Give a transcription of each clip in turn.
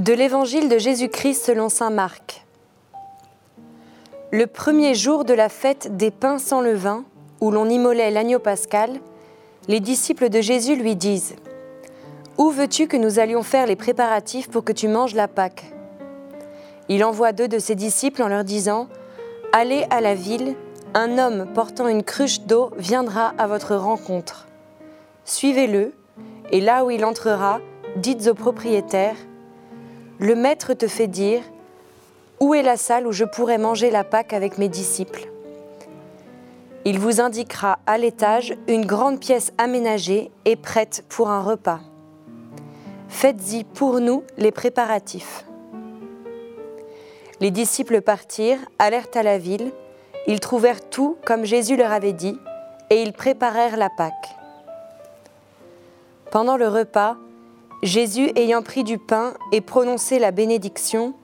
De l'Évangile de Jésus-Christ selon Saint Marc. Le premier jour de la fête des pains sans levain, où l'on immolait l'agneau pascal, les disciples de Jésus lui disent Où veux-tu que nous allions faire les préparatifs pour que tu manges la Pâque? Il envoie deux de ses disciples en leur disant Allez à la ville, un homme portant une cruche d'eau viendra à votre rencontre. Suivez-le, et là où il entrera, dites au propriétaire Le maître te fait dire Où est la salle où je pourrais manger la Pâque avec mes disciples? Il vous indiquera à l'étage une grande pièce aménagée et prête pour un repas. Faites-y pour nous les préparatifs. Les disciples partirent, allèrent à la ville, ils trouvèrent tout comme Jésus leur avait dit, et ils préparèrent la Pâque. Pendant le repas, Jésus, ayant pris du pain et prononcé la bénédiction,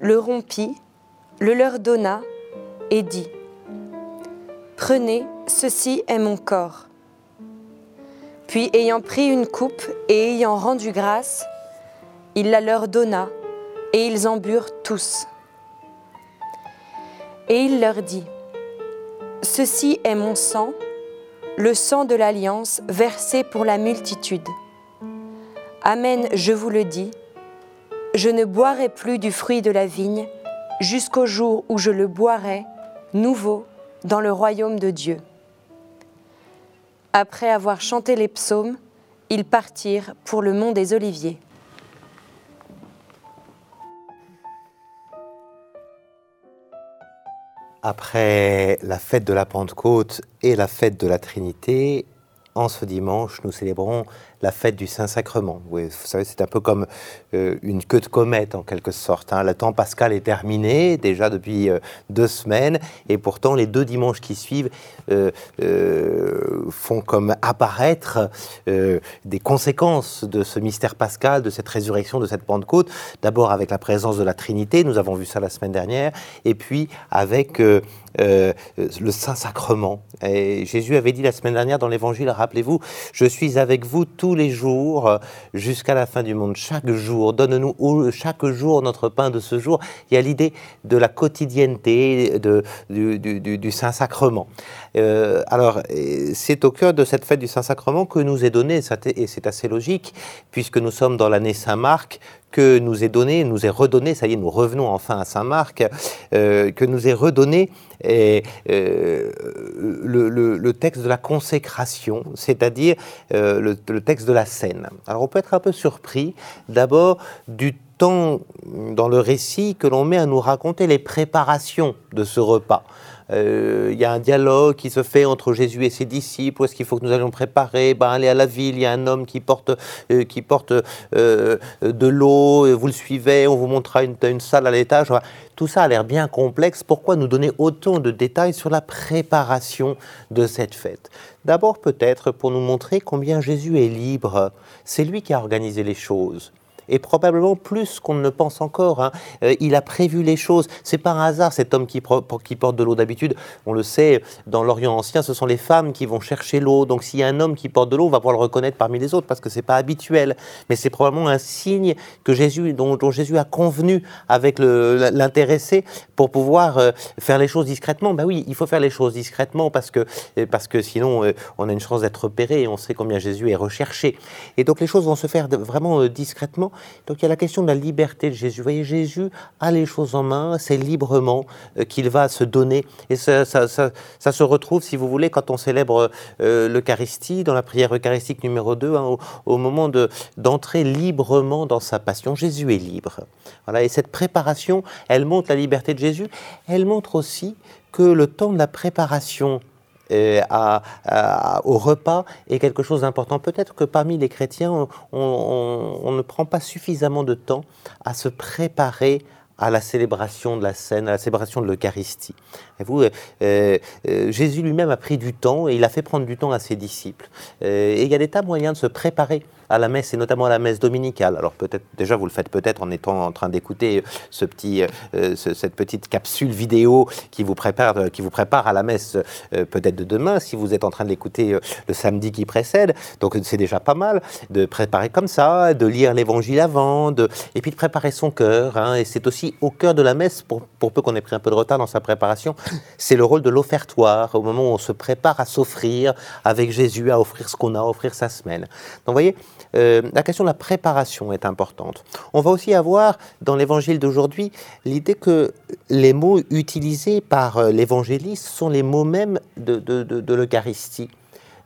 le rompit, le leur donna et dit, Prenez, ceci est mon corps. Puis, ayant pris une coupe et ayant rendu grâce, il la leur donna, et ils en burent tous. Et il leur dit, Ceci est mon sang, le sang de l'alliance versé pour la multitude. Amen, je vous le dis, je ne boirai plus du fruit de la vigne jusqu'au jour où je le boirai nouveau dans le royaume de Dieu. Après avoir chanté les psaumes, ils partirent pour le mont des Oliviers. Après la fête de la Pentecôte et la fête de la Trinité, en ce dimanche, nous célébrons la fête du Saint-Sacrement. vous savez, c'est un peu comme euh, une queue de comète en quelque sorte. Hein. Le temps pascal est terminé déjà depuis euh, deux semaines et pourtant les deux dimanches qui suivent euh, font comme apparaître des conséquences de ce mystère pascal, de cette résurrection, de cette Pentecôte. D'abord avec la présence de la Trinité, nous avons vu ça la semaine dernière, et puis avec le Saint-Sacrement. Jésus avait dit la semaine dernière dans l'Évangile, rappelez-vous, je suis avec vous tous les jours euh, jusqu'à la fin du monde. Chaque jour, donne-nous chaque jour notre pain de ce jour. Il y a l'idée de la quotidienneté de, du, Saint-Sacrement. Euh, alors, c'est au cœur de cette fête du Saint-Sacrement que nous est donné, et c'est assez logique, puisque nous sommes dans l'année Saint-Marc, que nous est donné, nous est redonné, ça y est, nous revenons enfin à Saint-Marc, euh, que nous est redonné euh, le, texte de la consécration, c'est-à-dire euh, le, texte de la scène. Alors on peut être un peu surpris d'abord du temps dans le récit que l'on met à nous raconter les préparations de ce repas. Euh, il y a un dialogue qui se fait entre Jésus et ses disciples. Où est-ce qu'il faut que nous allions préparer? Ben, Aller à la ville, il y a un homme qui porte, euh, qui porte euh, de l'eau, vous le suivez, on vous montrera une, une salle à l'étage. Tout ça a l'air bien complexe. Pourquoi nous donner autant de détails sur la préparation de cette fête? D'abord peut-être pour nous montrer combien Jésus est libre. C'est lui qui a organisé les choses et probablement plus qu'on ne pense encore. Hein. Euh, il a prévu les choses. C'est par hasard cet homme qui, qui porte de l'eau d'habitude. On le sait, dans l'Orient ancien, ce sont les femmes qui vont chercher l'eau. Donc s'il y a un homme qui porte de l'eau, on va pouvoir le reconnaître parmi les autres parce que c'est pas habituel. Mais c'est probablement un signe que Jésus, dont, Jésus a convenu avec l'intéressé pour pouvoir euh, faire les choses discrètement. Ben oui, il faut faire les choses discrètement parce que, euh, parce que sinon on a une chance d'être repéré et on sait combien Jésus est recherché. Et donc les choses vont se faire vraiment discrètement donc il y a la question de la liberté de Jésus. Vous voyez, Jésus a les choses en main, c'est librement euh, qu'il va se donner. Et ça, se retrouve, si vous voulez, quand on célèbre euh, l'Eucharistie, dans la prière eucharistique numéro 2, hein, au, moment d'entrer librement dans sa passion. Jésus est libre. Voilà, et cette préparation, elle montre la liberté de Jésus. Elle montre aussi que le temps de la préparation au repas est quelque chose d'important. Peut-être que parmi les chrétiens, on, ne prend pas suffisamment de temps à se préparer à la célébration de la scène, à la célébration de l'Eucharistie. Vous, euh, euh, Jésus lui-même a pris du temps et il a fait prendre du temps à ses disciples. Euh, et il y a des tas moyens de se préparer à la messe et notamment à la messe dominicale. Alors peut-être déjà vous le faites peut-être en étant en train d'écouter cette petite capsule vidéo qui vous prépare, qui vous prépare à la messe peut-être de demain si vous êtes en train de l'écouter le samedi qui précède. Donc c'est déjà pas mal de préparer comme ça, de lire l'évangile avant, de, et puis de préparer son cœur. Hein. et c'est aussi au cœur de la messe, pour peu qu'on ait pris un peu de retard dans sa préparation, c'est le rôle de l'offertoire, au moment où on se prépare à s'offrir avec Jésus, à offrir ce qu'on a, à offrir sa semaine. Donc vous voyez, euh, la question de la préparation est importante. On va aussi avoir dans l'évangile d'aujourd'hui l'idée que les mots utilisés par euh, l'évangéliste sont les mots mêmes de, l'Eucharistie.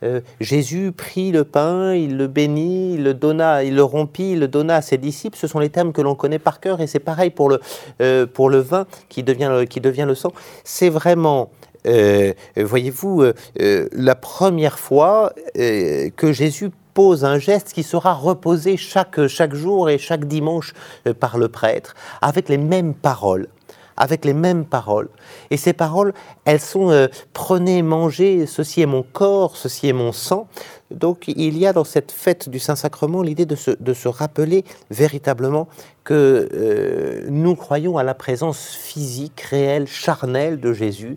Euh, Jésus prit le pain, il le bénit, il le donna, il le rompit, il le donna à ses disciples. Ce sont les termes que l'on connaît par cœur et c'est pareil pour le, euh, vin qui devient, le sang. C'est vraiment, euh, voyez-vous, la première fois que Jésus pose un geste qui sera reposé chaque jour et chaque dimanche par le prêtre, avec les mêmes paroles avec les mêmes paroles. Et ces paroles, elles sont euh, prenez, mangez, ceci est mon corps, ceci est mon sang. Donc il y a dans cette fête du Saint-Sacrement l'idée de se, de se, rappeler véritablement que euh, nous croyons à la présence physique, réelle, charnelle de Jésus.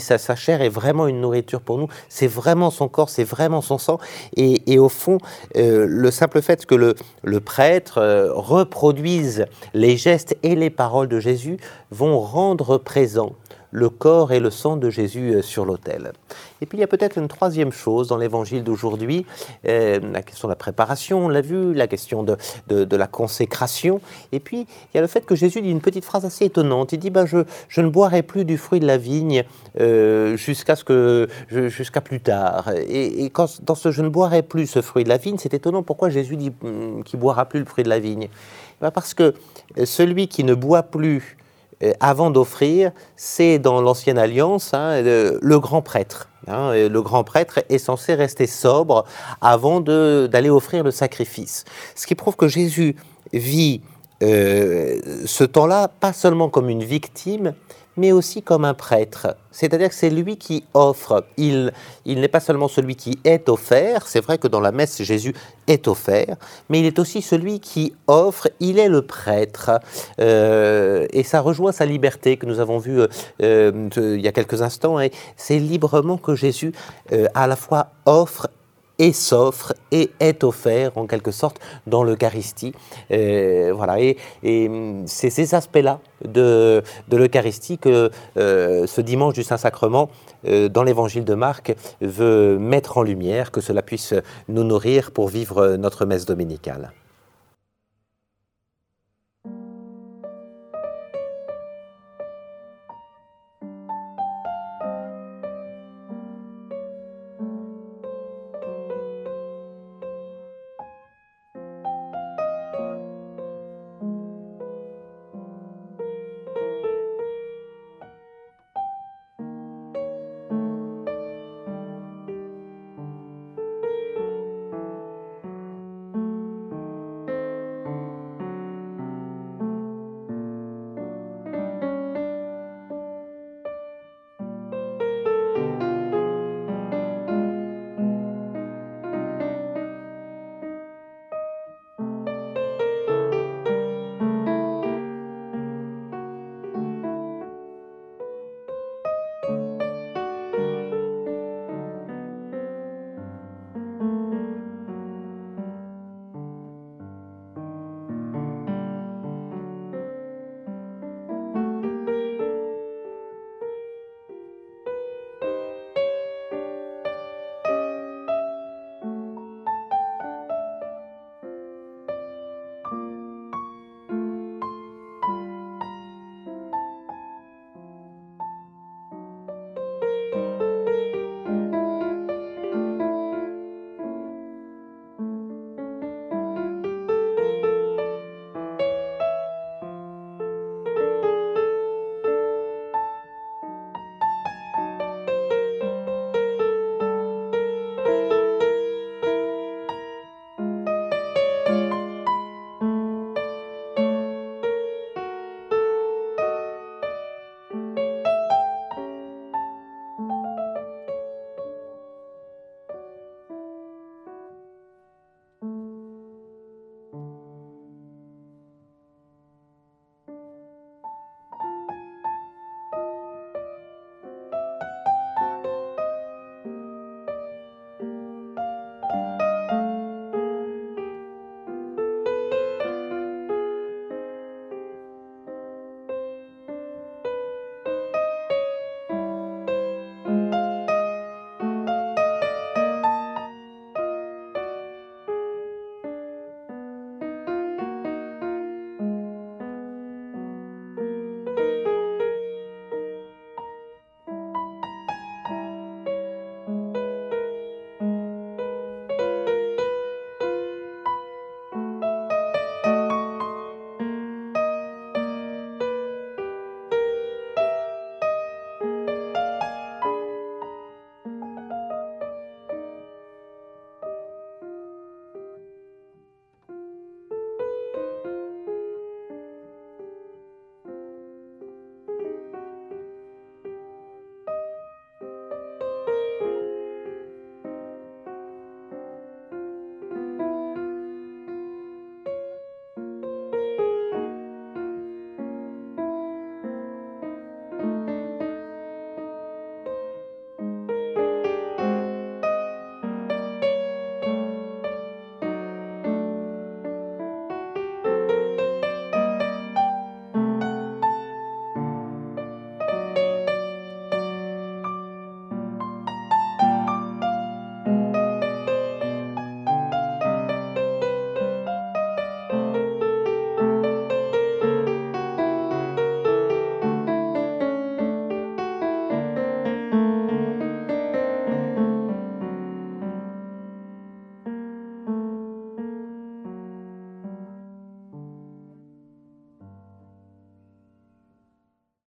Sa, sa, chair est vraiment une nourriture pour nous, c'est vraiment son corps, c'est vraiment son sang. Et, et au fond, euh, le simple fait que le, le prêtre euh, reproduise les gestes et les paroles de Jésus vont rendre présent le corps et le sang de Jésus euh, sur l'autel. Et puis il y a peut-être une troisième chose dans l'évangile d'aujourd'hui, euh, la question de la préparation, on l'a vu, la question de, de, la consécration, et puis il y a le fait que Jésus dit une petite phrase assez étonnante, il dit ben, je, ne boirai plus du fruit de la vigne euh, jusqu'à ce jusqu'à plus tard. Et, quand, dans ce je ne boirai plus ce fruit de la vigne, c'est étonnant pourquoi Jésus dit hum, qu'il boira plus le fruit de la vigne? Ben, parce que celui qui ne boit plus avant d'offrir, c'est dans l'ancienne alliance hein, le, grand prêtre. Hein, le grand prêtre est censé rester sobre avant d'aller offrir le sacrifice. Ce qui prouve que Jésus vit euh, ce temps-là pas seulement comme une victime, mais aussi comme un prêtre. C'est-à-dire que c'est lui qui offre. Il, il n'est pas seulement celui qui est offert, c'est vrai que dans la messe, Jésus est offert, mais il est aussi celui qui offre, il est le prêtre. Euh, et ça rejoint sa liberté que nous avons vue euh, euh, il y a quelques instants. Et c'est librement que Jésus à la fois offre et s'offre et est offert en quelque sorte dans l'Eucharistie. Euh, voilà, et, hum, c'est ces aspects-là de, de l'Eucharistie que euh, ce dimanche du Saint-Sacrement, euh, dans l'évangile de Marc, veut mettre en lumière, que cela puisse nous nourrir pour vivre notre messe dominicale.